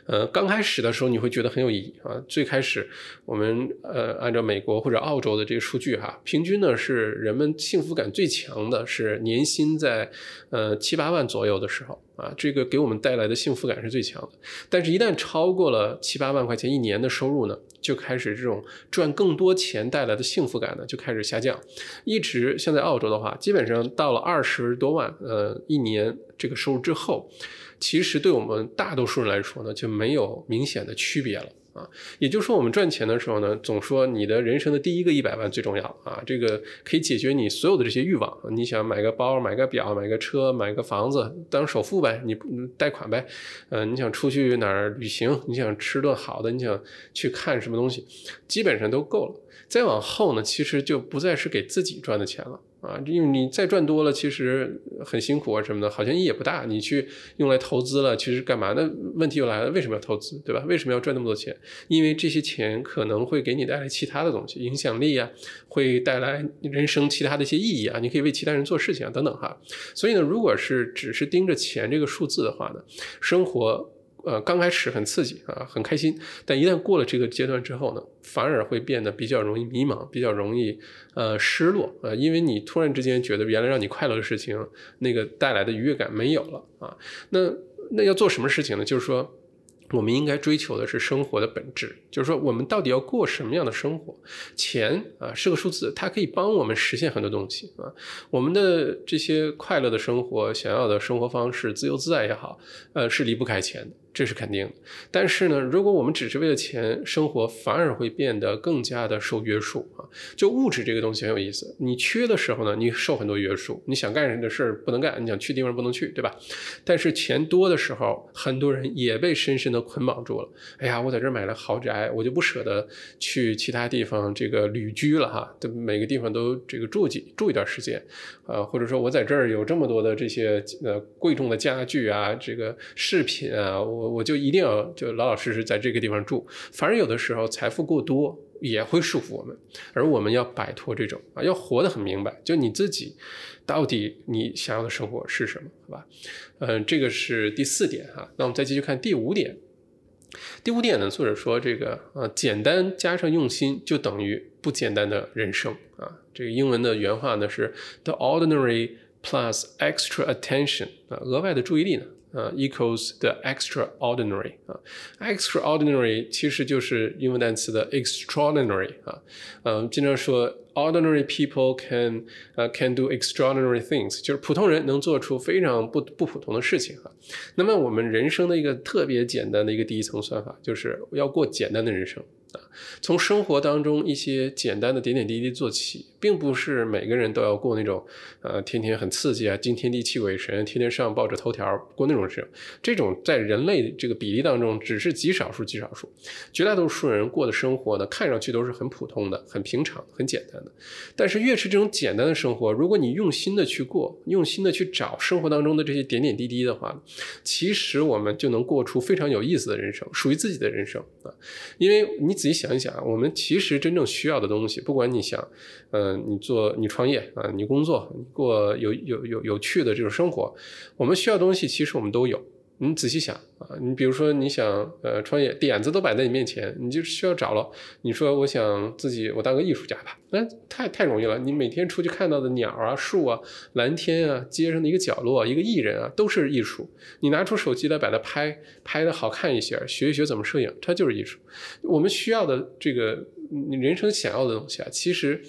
呃，刚开始的时候你会觉得很有意义啊。最开始我们呃按照美国或者澳洲的这个数据哈，平均呢是人们幸福感最强的是年薪在呃七八万左右的时候啊，这个给我们带来的幸福感是最强的。但是，一旦超过了七八万块钱一年的收入呢，就开始这种赚更多钱带来的幸福感呢就开始下降，一直像在澳洲的话，基本上到了二。十多万，呃，一年这个收入之后，其实对我们大多数人来说呢，就没有明显的区别了啊。也就是说，我们赚钱的时候呢，总说你的人生的第一个一百万最重要啊，这个可以解决你所有的这些欲望。你想买个包、买个表、买个车、买个房子当首付呗，你贷款呗，嗯，你想出去哪儿旅行，你想吃顿好的，你想去看什么东西，基本上都够了。再往后呢，其实就不再是给自己赚的钱了。啊，因为你再赚多了，其实很辛苦啊什么的，好像意义也不大。你去用来投资了，其实干嘛？那问题又来了，为什么要投资，对吧？为什么要赚那么多钱？因为这些钱可能会给你带来其他的东西，影响力啊，会带来人生其他的一些意义啊，你可以为其他人做事情啊，等等哈。所以呢，如果是只是盯着钱这个数字的话呢，生活。呃，刚开始很刺激啊，很开心，但一旦过了这个阶段之后呢，反而会变得比较容易迷茫，比较容易呃失落啊，因为你突然之间觉得原来让你快乐的事情，那个带来的愉悦感没有了啊，那那要做什么事情呢？就是说。我们应该追求的是生活的本质，就是说我们到底要过什么样的生活？钱啊是个数字，它可以帮我们实现很多东西啊。我们的这些快乐的生活、想要的生活方式、自由自在也好，呃，是离不开钱的。这是肯定的，但是呢，如果我们只是为了钱生活，反而会变得更加的受约束啊。就物质这个东西很有意思，你缺的时候呢，你受很多约束，你想干的事不能干，你想去地方不能去，对吧？但是钱多的时候，很多人也被深深的捆绑住了。哎呀，我在这儿买了豪宅，我就不舍得去其他地方这个旅居了哈，每个地方都这个住几住一段时间，呃，或者说我在这儿有这么多的这些呃贵重的家具啊，这个饰品啊，我。我就一定要就老老实实在这个地方住，反而有的时候财富过多，也会束缚我们，而我们要摆脱这种啊，要活得很明白，就你自己到底你想要的生活是什么，好吧？嗯，这个是第四点哈。那我们再继续看第五点。第五点呢，作者说这个啊，简单加上用心就等于不简单的人生啊。这个英文的原话呢是 the ordinary plus extra attention 啊，额外的注意力呢。呃，equals the extraordinary 啊，extraordinary 其实就是英文单词的 extraordinary 啊，嗯，经常说 ordinary people can 呃 can do extraordinary things，就是普通人能做出非常不不普通的事情哈。那么我们人生的一个特别简单的一个第一层算法，就是要过简单的人生。啊，从生活当中一些简单的点点滴滴做起，并不是每个人都要过那种，呃，天天很刺激啊，惊天地泣鬼神，天天上报纸头条过那种生这种在人类这个比例当中，只是极少数极少数，绝大多数人过的生活呢，看上去都是很普通的、很平常、很简单的。但是越是这种简单的生活，如果你用心的去过，用心的去找生活当中的这些点点滴滴的话，其实我们就能过出非常有意思的人生，属于自己的人生啊，因为你。仔细想一想，我们其实真正需要的东西，不管你想，呃嗯，你做你创业啊，你工作，你过有有有有趣的这种生活，我们需要东西，其实我们都有。你仔细想啊，你比如说你想呃创业，点子都摆在你面前，你就需要找了。你说我想自己我当个艺术家吧，那太太容易了。你每天出去看到的鸟啊、树啊、蓝天啊、街上的一个角落、一个艺人啊，都是艺术。你拿出手机来把它拍拍的好看一些，学一学怎么摄影，它就是艺术。我们需要的这个你人生想要的东西啊，其实。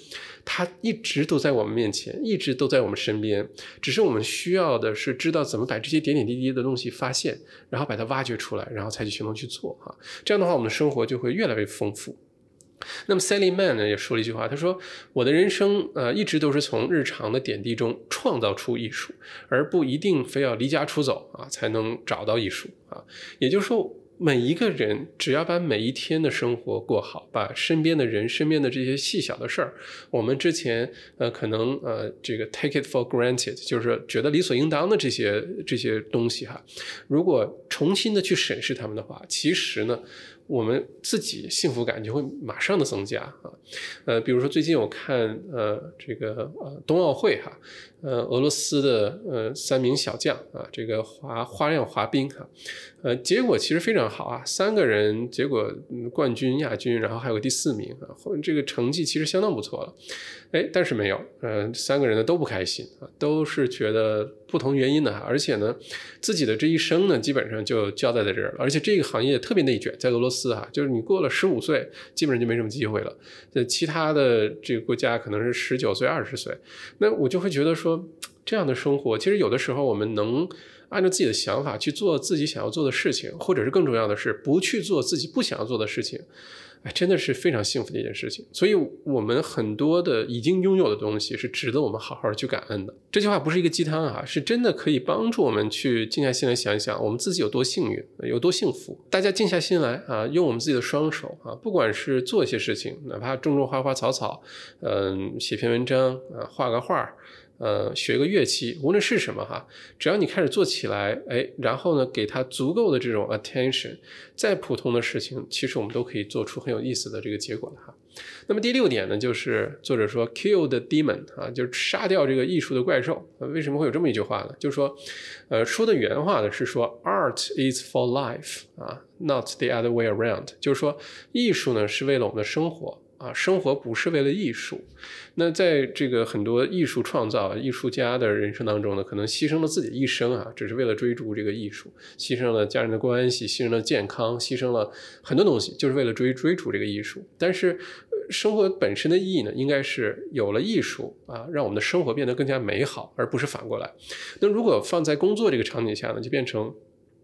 它一直都在我们面前，一直都在我们身边，只是我们需要的是知道怎么把这些点点滴滴的东西发现，然后把它挖掘出来，然后采取行动去做哈。这样的话，我们的生活就会越来越丰富。那么 Sally Man 呢也说了一句话，他说：“我的人生呃一直都是从日常的点滴中创造出艺术，而不一定非要离家出走啊才能找到艺术啊。”也就是说。每一个人只要把每一天的生活过好，把身边的人、身边的这些细小的事儿，我们之前呃可能呃这个 take it for granted，就是觉得理所应当的这些这些东西哈，如果重新的去审视他们的话，其实呢。我们自己幸福感就会马上的增加啊，呃，比如说最近我看呃这个呃冬奥会哈，呃俄罗斯的呃三名小将啊，这个滑花样滑冰哈，呃结果其实非常好啊，三个人结果冠军亚军，然后还有个第四名啊，这个成绩其实相当不错了。哎，但是没有，呃，三个人呢都不开心啊，都是觉得不同原因的，而且呢，自己的这一生呢，基本上就交代在这儿了，而且这个行业特别内卷，在俄罗斯啊，就是你过了十五岁，基本上就没什么机会了，在其他的这个国家可能是十九岁、二十岁，那我就会觉得说，这样的生活，其实有的时候我们能按照自己的想法去做自己想要做的事情，或者是更重要的是，不去做自己不想要做的事情。哎，真的是非常幸福的一件事情。所以，我们很多的已经拥有的东西是值得我们好好去感恩的。这句话不是一个鸡汤啊，是真的可以帮助我们去静下心来想一想，我们自己有多幸运，有多幸福。大家静下心来啊，用我们自己的双手啊，不管是做一些事情，哪怕种种花花草草，嗯，写篇文章啊，画个画。呃，学个乐器，无论是什么哈，只要你开始做起来，哎，然后呢，给他足够的这种 attention，再普通的事情，其实我们都可以做出很有意思的这个结果的哈。那么第六点呢，就是作者说 kill the demon 啊，就是杀掉这个艺术的怪兽。为什么会有这么一句话呢？就是说，呃，说的原话呢是说 art is for life 啊，not the other way around，就是说艺术呢是为了我们的生活。啊，生活不是为了艺术。那在这个很多艺术创造、艺术家的人生当中呢，可能牺牲了自己一生啊，只是为了追逐这个艺术，牺牲了家人的关系，牺牲了健康，牺牲了很多东西，就是为了追追逐这个艺术。但是，生活本身的意义呢，应该是有了艺术啊，让我们的生活变得更加美好，而不是反过来。那如果放在工作这个场景下呢，就变成。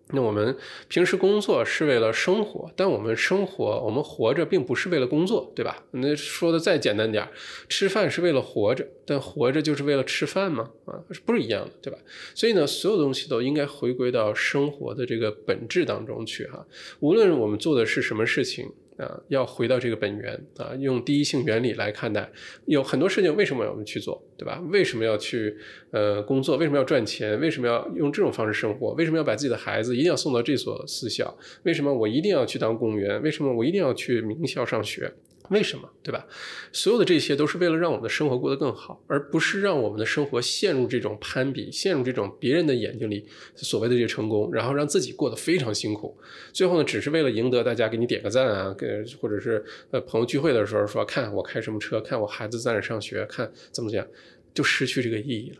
那我们平时工作是为了生活，但我们生活，我们活着并不是为了工作，对吧？那说的再简单点，吃饭是为了活着，但活着就是为了吃饭吗？啊，不是一样的，对吧？所以呢，所有东西都应该回归到生活的这个本质当中去哈。无论我们做的是什么事情。啊，要回到这个本源啊，用第一性原理来看待，有很多事情为什么我们去做，对吧？为什么要去呃工作？为什么要赚钱？为什么要用这种方式生活？为什么要把自己的孩子一定要送到这所私校？为什么我一定要去当公务员？为什么我一定要去名校上学？为什么？对吧？所有的这些都是为了让我们的生活过得更好，而不是让我们的生活陷入这种攀比，陷入这种别人的眼睛里所谓的这些成功，然后让自己过得非常辛苦。最后呢，只是为了赢得大家给你点个赞啊，给或者是呃朋友聚会的时候说看我开什么车，看我孩子在哪上学，看怎么讲，就失去这个意义了。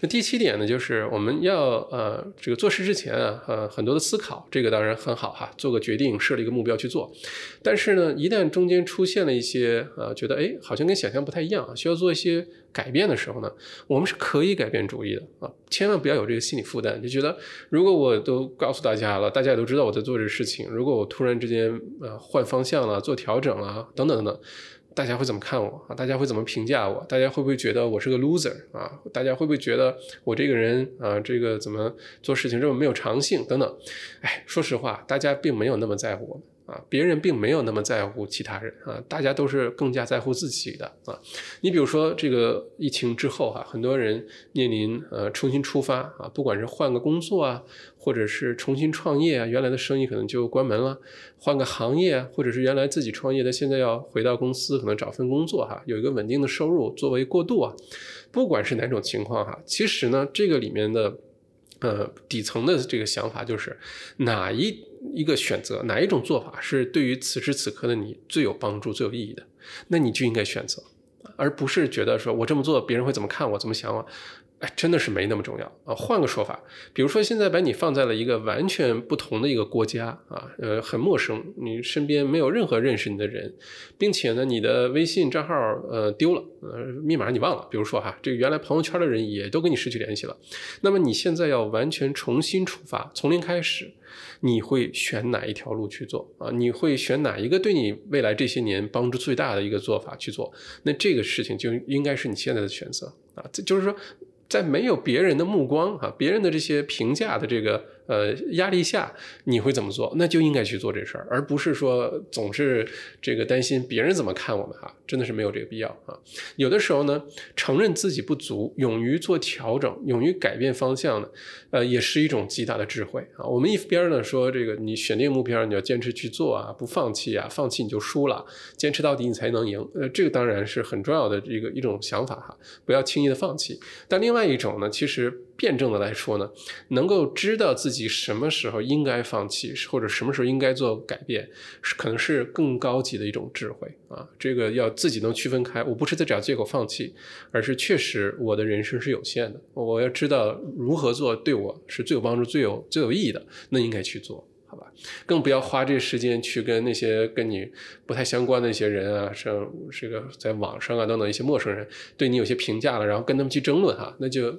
那第七点呢，就是我们要呃这个做事之前啊，呃很多的思考，这个当然很好哈，做个决定，设立一个目标去做。但是呢，一旦中间出现了一些呃觉得哎好像跟想象不太一样，需要做一些改变的时候呢，我们是可以改变主意的啊，千万不要有这个心理负担，就觉得如果我都告诉大家了，大家也都知道我在做这个事情，如果我突然之间呃换方向了，做调整了，等等等等。大家会怎么看我啊？大家会怎么评价我？大家会不会觉得我是个 loser 啊？大家会不会觉得我这个人啊，这个怎么做事情这么没有长性等等？哎，说实话，大家并没有那么在乎我们。啊，别人并没有那么在乎其他人啊，大家都是更加在乎自己的啊。你比如说这个疫情之后哈，很多人面临呃重新出发啊，不管是换个工作啊，或者是重新创业啊，原来的生意可能就关门了，换个行业，或者是原来自己创业的，现在要回到公司，可能找份工作哈，有一个稳定的收入作为过渡啊。不管是哪种情况哈，其实呢，这个里面的呃底层的这个想法就是哪一。一个选择哪一种做法是对于此时此刻的你最有帮助、最有意义的，那你就应该选择，而不是觉得说我这么做别人会怎么看我、怎么想我。哎，真的是没那么重要啊！换个说法，比如说现在把你放在了一个完全不同的一个国家啊，呃，很陌生，你身边没有任何认识你的人，并且呢，你的微信账号呃丢了，呃，密码你忘了，比如说哈，这个原来朋友圈的人也都跟你失去联系了，那么你现在要完全重新出发，从零开始，你会选哪一条路去做啊？你会选哪一个对你未来这些年帮助最大的一个做法去做？那这个事情就应该是你现在的选择啊，这就是说。在没有别人的目光哈，别人的这些评价的这个。呃，压力下你会怎么做？那就应该去做这事儿，而不是说总是这个担心别人怎么看我们哈，真的是没有这个必要啊。有的时候呢，承认自己不足，勇于做调整，勇于改变方向呢，呃，也是一种极大的智慧啊。我们一边呢说这个，你选定目标，你要坚持去做啊，不放弃啊，放弃你就输了，坚持到底你才能赢。呃，这个当然是很重要的一个一种想法哈，不要轻易的放弃。但另外一种呢，其实。辩证的来说呢，能够知道自己什么时候应该放弃，或者什么时候应该做改变，是可能是更高级的一种智慧啊。这个要自己能区分开，我不是在找借口放弃，而是确实我的人生是有限的，我要知道如何做对我是最有帮助、最有最有意义的，那应该去做。好吧，更不要花这时间去跟那些跟你不太相关的一些人啊，像这个在网上啊等等一些陌生人对你有些评价了，然后跟他们去争论哈，那就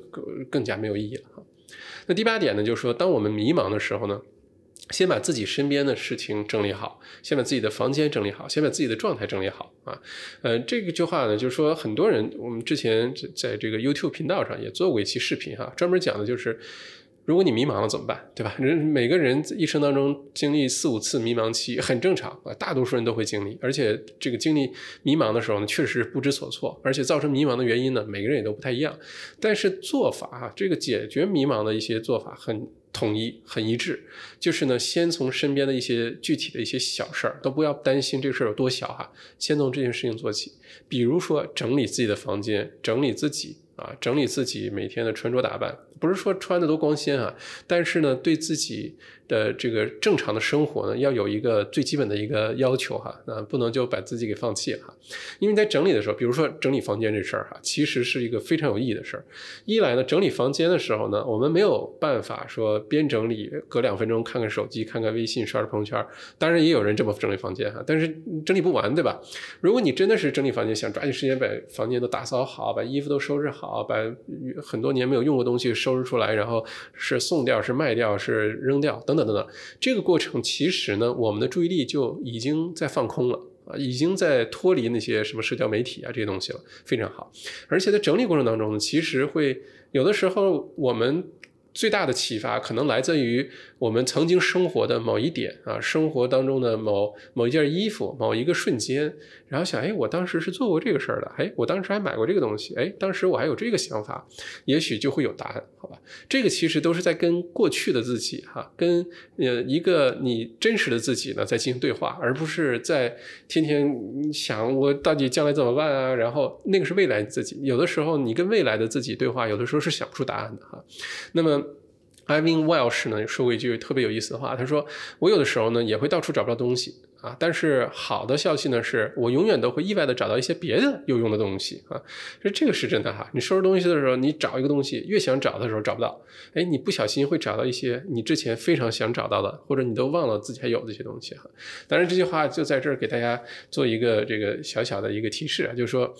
更加没有意义了哈。那第八点呢，就是说，当我们迷茫的时候呢，先把自己身边的事情整理好，先把自己的房间整理好，先把自己的状态整理好啊。呃，这个句话呢，就是说很多人，我们之前在这个 YouTube 频道上也做过一期视频哈，专门讲的就是。如果你迷茫了怎么办？对吧？人每个人一生当中经历四五次迷茫期很正常啊，大多数人都会经历。而且这个经历迷茫的时候呢，确实不知所措，而且造成迷茫的原因呢，每个人也都不太一样。但是做法啊，这个解决迷茫的一些做法很统一、很一致，就是呢，先从身边的一些具体的一些小事儿，都不要担心这个事儿有多小哈，先从这件事情做起。比如说整理自己的房间，整理自己。啊，整理自己每天的穿着打扮，不是说穿的多光鲜啊，但是呢，对自己。的这个正常的生活呢，要有一个最基本的一个要求哈，那不能就把自己给放弃了哈。因为在整理的时候，比如说整理房间这事儿哈，其实是一个非常有意义的事儿。一来呢，整理房间的时候呢，我们没有办法说边整理隔两分钟看看手机、看看微信、刷刷朋友圈。当然也有人这么整理房间哈，但是整理不完，对吧？如果你真的是整理房间，想抓紧时间把房间都打扫好，把衣服都收拾好，把很多年没有用过东西收拾出来，然后是送掉、是卖掉、是扔掉等等。等等，这个过程其实呢，我们的注意力就已经在放空了啊，已经在脱离那些什么社交媒体啊这些东西了，非常好。而且在整理过程当中呢，其实会有的时候我们最大的启发可能来自于我们曾经生活的某一点啊，生活当中的某某一件衣服、某一个瞬间，然后想，哎，我当时是做过这个事儿的，哎，我当时还买过这个东西，哎，当时我还有这个想法，也许就会有答案，好吧？这个其实都是在跟过去的自己哈，跟呃一个你真实的自己呢在进行对话，而不是在天天想我到底将来怎么办啊？然后那个是未来自己，有的时候你跟未来的自己对话，有的时候是想不出答案的哈。那么。Ivan Welsh 呢说过一句特别有意思的话，他说：“我有的时候呢也会到处找不到东西。”啊，但是好的消息呢，是我永远都会意外的找到一些别的有用的东西啊，所以这个是真的哈。你收拾东西的时候，你找一个东西，越想找的时候找不到，哎，你不小心会找到一些你之前非常想找到的，或者你都忘了自己还有这些东西哈。当然，这句话就在这儿给大家做一个这个小小的一个提示啊，就是说，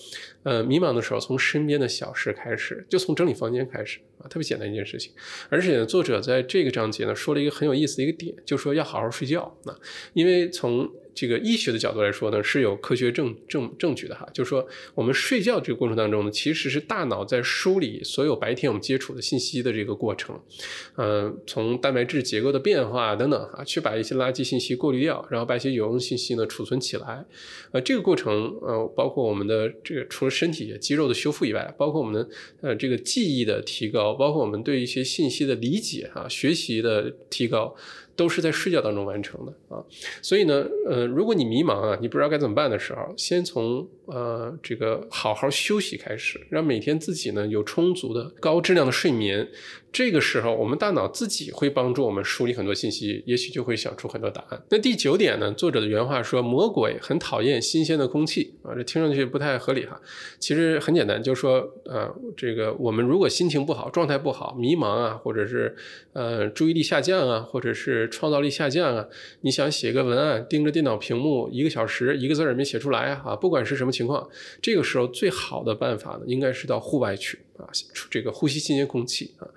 呃，迷茫的时候，从身边的小事开始，就从整理房间开始啊，特别简单一件事情。而且，作者在这个章节呢说了一个很有意思的一个点，就说要好好睡觉啊，因为从这个医学的角度来说呢，是有科学证证证据的哈，就是说我们睡觉这个过程当中呢，其实是大脑在梳理所有白天我们接触的信息的这个过程，呃，从蛋白质结构的变化等等啊，去把一些垃圾信息过滤掉，然后把一些有用信息呢储存起来，呃，这个过程呃，包括我们的这个除了身体肌肉的修复以外，包括我们的呃这个记忆的提高，包括我们对一些信息的理解啊，学习的提高。都是在睡觉当中完成的啊，所以呢，呃，如果你迷茫啊，你不知道该怎么办的时候，先从呃这个好好休息开始，让每天自己呢有充足的高质量的睡眠。这个时候，我们大脑自己会帮助我们梳理很多信息，也许就会想出很多答案。那第九点呢？作者的原话说：“魔鬼很讨厌新鲜的空气啊。”这听上去不太合理哈。其实很简单，就是说，呃，这个我们如果心情不好、状态不好、迷茫啊，或者是呃注意力下降啊，或者是创造力下降啊，你想写个文案，盯着电脑屏幕一个小时，一个字儿也没写出来啊，不管是什么情情况，这个时候最好的办法呢，应该是到户外去。啊，这个呼吸新鲜空气啊，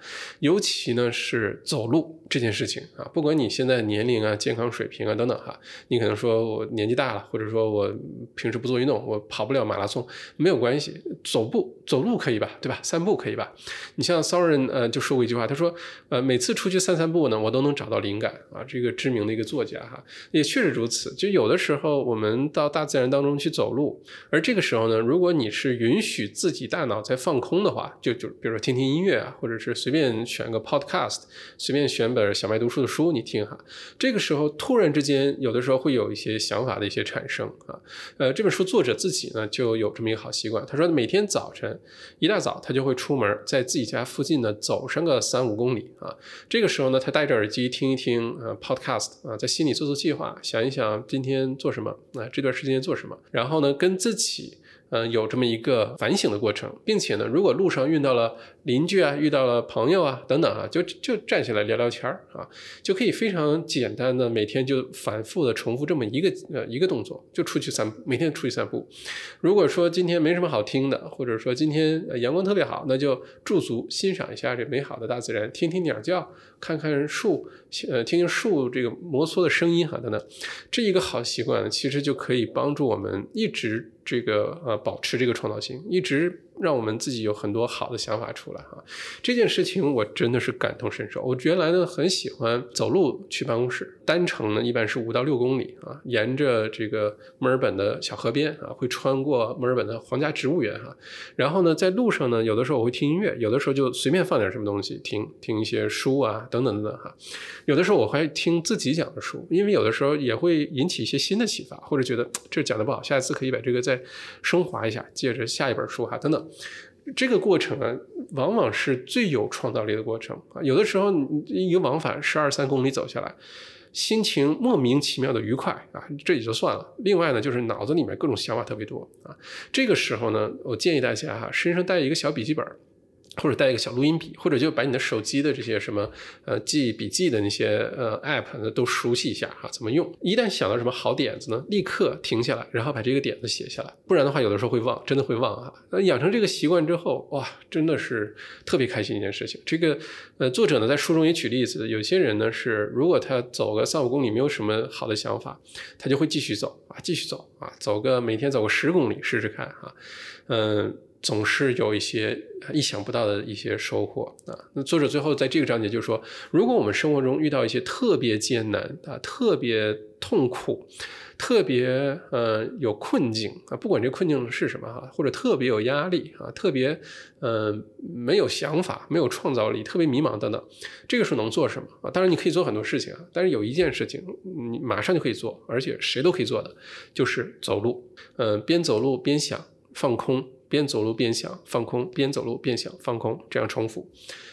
尤其呢是走路这件事情啊，不管你现在年龄啊、健康水平啊等等哈，你可能说我年纪大了，或者说我平时不做运动，我跑不了马拉松，没有关系，走步走路可以吧，对吧？散步可以吧？你像 Soren 呃就说过一句话，他说呃每次出去散散步呢，我都能找到灵感啊。这个知名的一个作家哈，也确实如此。就有的时候我们到大自然当中去走路，而这个时候呢，如果你是允许自己大脑在放空的话。就就比如说听听音乐啊，或者是随便选个 podcast，随便选本小麦读书的书你听哈。这个时候突然之间，有的时候会有一些想法的一些产生啊。呃，这本书作者自己呢就有这么一个好习惯，他说每天早晨一大早他就会出门，在自己家附近呢走上个三五公里啊。这个时候呢，他戴着耳机听一听呃 podcast 啊，在心里做做计划，想一想今天做什么啊，这段时间做什么，然后呢跟自己。嗯，有这么一个反省的过程，并且呢，如果路上遇到了邻居啊，遇到了朋友啊，等等啊，就就站起来聊聊天儿啊，就可以非常简单的每天就反复的重复这么一个呃一个动作，就出去散，每天出去散步。如果说今天没什么好听的，或者说今天阳光特别好，那就驻足欣赏一下这美好的大自然，听听鸟叫，看看树，呃，听听树这个摩挲的声音哈等等。这一个好习惯呢，其实就可以帮助我们一直。这个呃，保持这个创造性，一直。让我们自己有很多好的想法出来哈，这件事情我真的是感同身受。我原来呢很喜欢走路去办公室，单程呢一般是五到六公里啊，沿着这个墨尔本的小河边啊，会穿过墨尔本的皇家植物园哈。然后呢，在路上呢，有的时候我会听音乐，有的时候就随便放点什么东西听，听一些书啊等等等等哈。有的时候我会听自己讲的书，因为有的时候也会引起一些新的启发，或者觉得这讲的不好，下一次可以把这个再升华一下，借着下一本书哈等等。这个过程啊，往往是最有创造力的过程啊。有的时候，一个往返十二三公里走下来，心情莫名其妙的愉快啊，这也就算了。另外呢，就是脑子里面各种想法特别多啊。这个时候呢，我建议大家哈，身上带一个小笔记本。或者带一个小录音笔，或者就把你的手机的这些什么呃记笔记的那些呃 app 呢都熟悉一下哈，怎么用？一旦想到什么好点子呢，立刻停下来，然后把这个点子写下来，不然的话有的时候会忘，真的会忘啊。那养成这个习惯之后，哇，真的是特别开心一件事情。这个呃作者呢在书中也举例子，有些人呢是如果他走个三五公里没有什么好的想法，他就会继续走啊，继续走啊，走个每天走个十公里试试看啊，嗯。总是有一些意想不到的一些收获啊。那作者最后在这个章节就说，如果我们生活中遇到一些特别艰难啊、特别痛苦。特别呃有困境啊，不管这困境是什么哈，或者特别有压力啊，特别呃没有想法、没有创造力、特别迷茫等等，这个时候能做什么啊？当然你可以做很多事情啊，但是有一件事情你马上就可以做，而且谁都可以做的，就是走路。嗯，边走路边想放空，边走路边想放空，边走路边想放空，这样重复，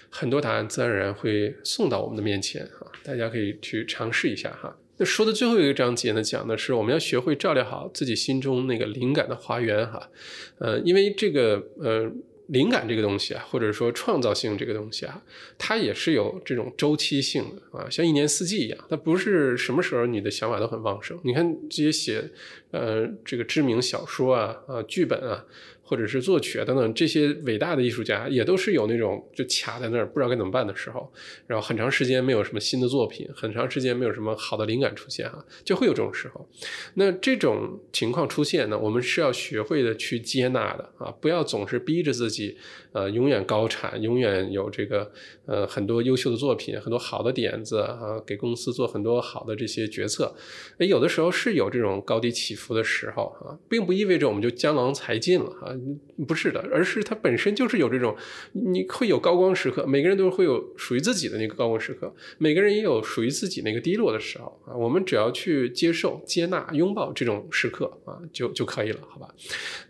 很多答案自然而然会送到我们的面前啊！大家可以去尝试一下哈。那说的最后一个章节呢，讲的是我们要学会照料好自己心中那个灵感的花园哈，呃，因为这个呃灵感这个东西啊，或者说创造性这个东西啊，它也是有这种周期性的啊，像一年四季一样，它不是什么时候你的想法都很旺盛。你看这些写呃这个知名小说啊啊剧本啊。或者是作曲啊等等这些伟大的艺术家，也都是有那种就卡在那儿不知道该怎么办的时候，然后很长时间没有什么新的作品，很长时间没有什么好的灵感出现哈，就会有这种时候。那这种情况出现呢，我们是要学会的去接纳的啊，不要总是逼着自己呃永远高产，永远有这个呃很多优秀的作品，很多好的点子啊，给公司做很多好的这些决策。哎，有的时候是有这种高低起伏的时候啊，并不意味着我们就江郎才尽了啊。不是的，而是它本身就是有这种，你会有高光时刻，每个人都会有属于自己的那个高光时刻，每个人也有属于自己那个低落的时候啊。我们只要去接受、接纳、拥抱这种时刻啊，就就可以了，好吧？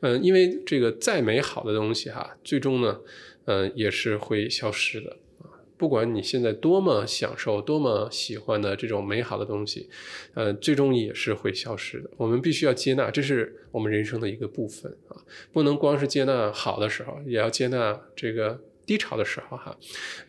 嗯，因为这个再美好的东西哈，最终呢，嗯，也是会消失的。不管你现在多么享受、多么喜欢的这种美好的东西，呃，最终也是会消失的。我们必须要接纳，这是我们人生的一个部分啊，不能光是接纳好的时候，也要接纳这个。低潮的时候，哈，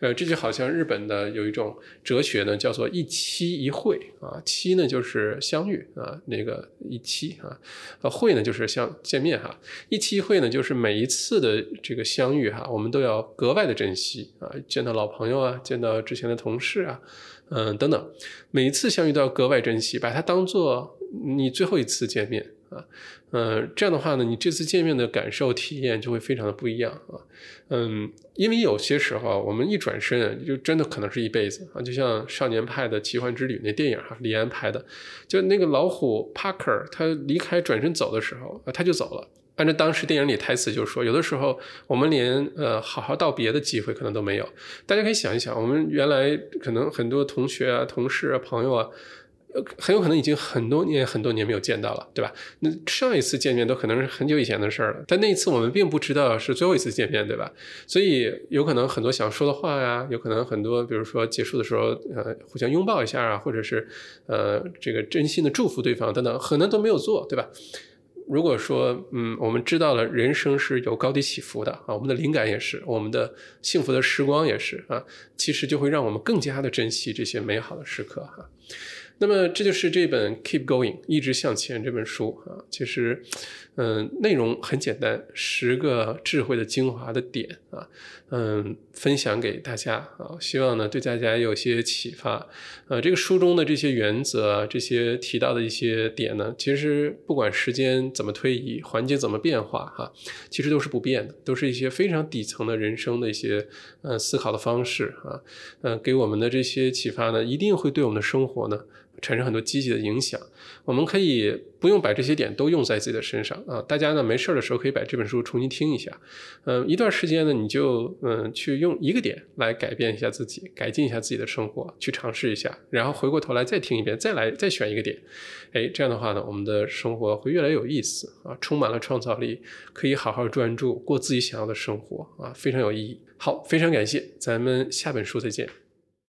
呃，这就好像日本的有一种哲学呢，叫做一期一会啊，期呢就是相遇啊，那个一期啊，呃，会呢就是相见面哈，一期一会呢就是每一次的这个相遇哈，我们都要格外的珍惜啊，见到老朋友啊，见到之前的同事啊，嗯，等等，每一次相遇都要格外珍惜，把它当做你最后一次见面。啊，嗯，这样的话呢，你这次见面的感受体验就会非常的不一样啊，嗯，因为有些时候我们一转身就真的可能是一辈子啊，就像《少年派的奇幻之旅》那电影哈，李安拍的，就那个老虎帕克他离开转身走的时候啊，他就走了。按照当时电影里台词就说，有的时候我们连呃好好道别的机会可能都没有。大家可以想一想，我们原来可能很多同学啊、同事啊、朋友啊。很有可能已经很多年、很多年没有见到了，对吧？那上一次见面都可能是很久以前的事儿了。但那一次我们并不知道是最后一次见面，对吧？所以有可能很多想说的话呀，有可能很多，比如说结束的时候，呃，互相拥抱一下啊，或者是呃，这个真心的祝福对方等等，可能都没有做，对吧？如果说，嗯，我们知道了人生是有高低起伏的啊，我们的灵感也是，我们的幸福的时光也是啊，其实就会让我们更加的珍惜这些美好的时刻哈。那么这就是这本《Keep Going》一直向前这本书啊，其实，嗯，内容很简单，十个智慧的精华的点啊，嗯，分享给大家啊，希望呢对大家有些启发。呃，这个书中的这些原则啊，这些提到的一些点呢，其实不管时间怎么推移，环境怎么变化哈，其实都是不变的，都是一些非常底层的人生的一些呃思考的方式啊，呃，给我们的这些启发呢，一定会对我们的生活呢。产生很多积极的影响，我们可以不用把这些点都用在自己的身上啊。大家呢没事的时候可以把这本书重新听一下，嗯，一段时间呢你就嗯去用一个点来改变一下自己，改进一下自己的生活，去尝试一下，然后回过头来再听一遍，再来再选一个点，哎，这样的话呢，我们的生活会越来越有意思啊，充满了创造力，可以好好专注过自己想要的生活啊，非常有意义。好，非常感谢，咱们下本书再见。